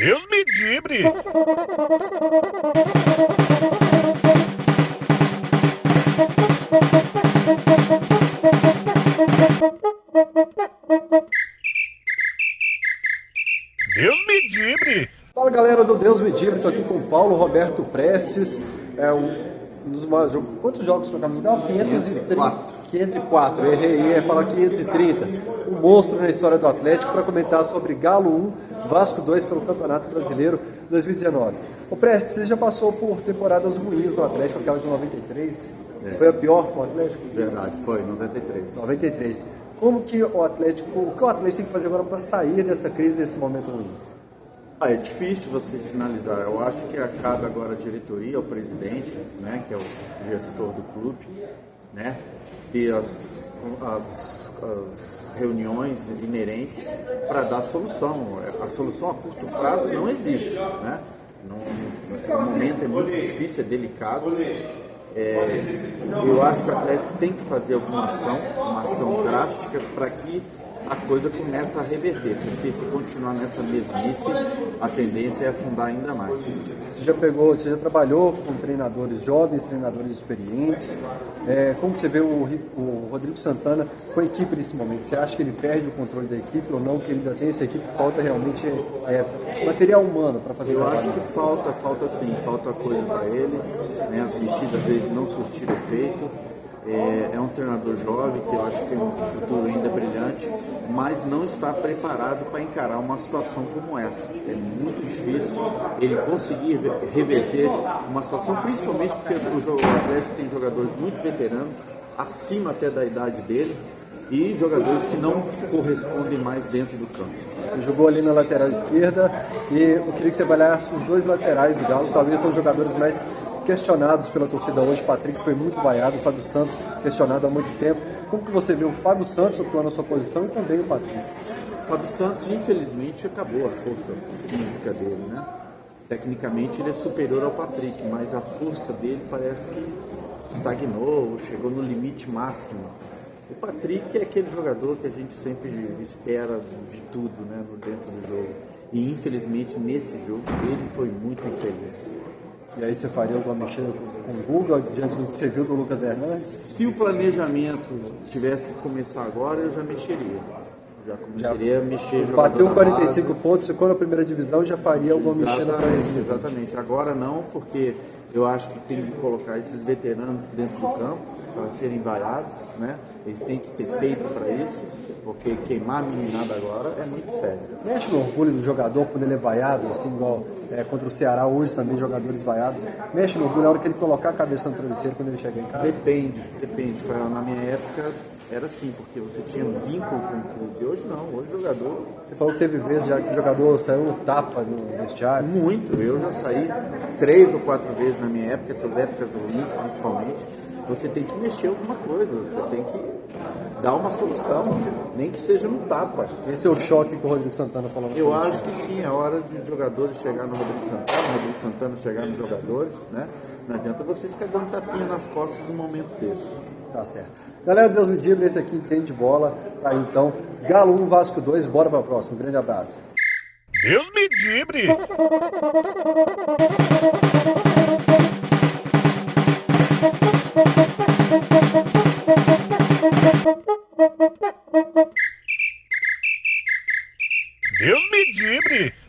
Deus me livre! Deus me livre! Fala galera do Deus me livre, tô aqui com o Paulo Roberto Prestes, é um um dos maiores jogos. Quantos jogos para Campeonato? 504. 504, errei, ia falar 530. Um monstro na história do Atlético para comentar sobre Galo 1, Vasco 2 pelo Campeonato Brasileiro 2019. O Prestes, você já passou por temporadas ruins no Atlético, aquela de 93. É. Foi a pior com o Atlético? Verdade, foi, 93. 93. Como que o Atlético, o que o Atlético tem que fazer agora para sair dessa crise, desse momento ruim? Ah, é difícil você sinalizar. Eu acho que acaba agora a diretoria, o presidente, né, que é o gestor do clube, né, ter as, as, as reuniões inerentes para dar solução. A solução a curto prazo não existe, né? Não, o momento é muito difícil, é delicado. É, eu acho que o Atlético tem que fazer alguma ação, uma ação drástica para que a coisa começa a reverter, porque se continuar nessa mesmice, a tendência é afundar ainda mais. Você já pegou, você já trabalhou com treinadores jovens, treinadores experientes. É, como você vê o, o, Rodrigo Santana com a equipe nesse momento? Você acha que ele perde o controle da equipe ou não? Que ele ainda tem essa equipe? Falta realmente é, material humano para fazer Eu acho que falta, falta sim, falta coisa para ele. Né? As mexidas dele não surtiram efeito é, é, um treinador jovem que eu acho que tem um futuro ainda brilhante, mas não está preparado para encarar uma situação como essa. É muito difícil ele conseguir reverter uma situação, principalmente porque o Atlético tem jogadores muito veteranos, acima até da idade dele, e jogadores que não correspondem mais dentro do campo. Você jogou ali na lateral esquerda e eu queria que você avaliasse os dois laterais do Galo, talvez são jogadores mais questionados pela torcida hoje. Patrick foi muito vaiado, o Fábio Santos questionado há muito tempo. Como que você viu o Fábio Santos atuando na sua posição e também o Patrick? O Fábio Santos, infelizmente, acabou a força física dele, né? Tecnicamente ele é superior ao Patrick, mas a força dele parece que estagnou, chegou no limite máximo. O Patrick é aquele jogador que a gente sempre espera de tudo né, dentro do jogo. E infelizmente nesse jogo ele foi muito infeliz. E aí você faria alguma mexida com o Google diante do que você viu do Lucas Hernandes? Se o planejamento tivesse que começar agora, eu já mexeria. Já começaria já, a mexer Bateu 45 base. pontos, ficou na primeira divisão, já faria alguma mexida para ele. Exatamente. Agora não, porque eu acho que tem que colocar esses veteranos dentro do campo para serem vaiados, né? Eles têm que ter peito para isso, porque queimar a meninada agora é muito sério. Mexe no orgulho do jogador quando ele é vaiado, assim, igual é, contra o Ceará hoje também, jogadores vaiados. Mexe no orgulho na hora que ele colocar a cabeça no travesseiro quando ele chegar em casa? Depende, depende. Na minha época era assim, porque você tinha um vínculo com o clube. Hoje não, hoje o jogador. Você falou que teve vezes já que o jogador saiu tapa no vestiário? Muito, eu já saí três ou quatro vezes na minha época, essas épocas ruins principalmente você tem que mexer alguma coisa, você tem que dar uma solução, nem que seja no tapa. Esse é o choque que o Rodrigo Santana falou. Eu acho que sim, é hora de jogadores chegar no Rodrigo Santana, o Rodrigo Santana chegar nos jogadores, né? Não adianta você ficar dando tapinha nas costas num momento desse. Tá certo. Galera, Deus me diga, esse aqui entende bola. Tá então, Galo 1, Vasco 2, bora para a próxima. Um grande abraço. Deus me dibre! Deus me livre!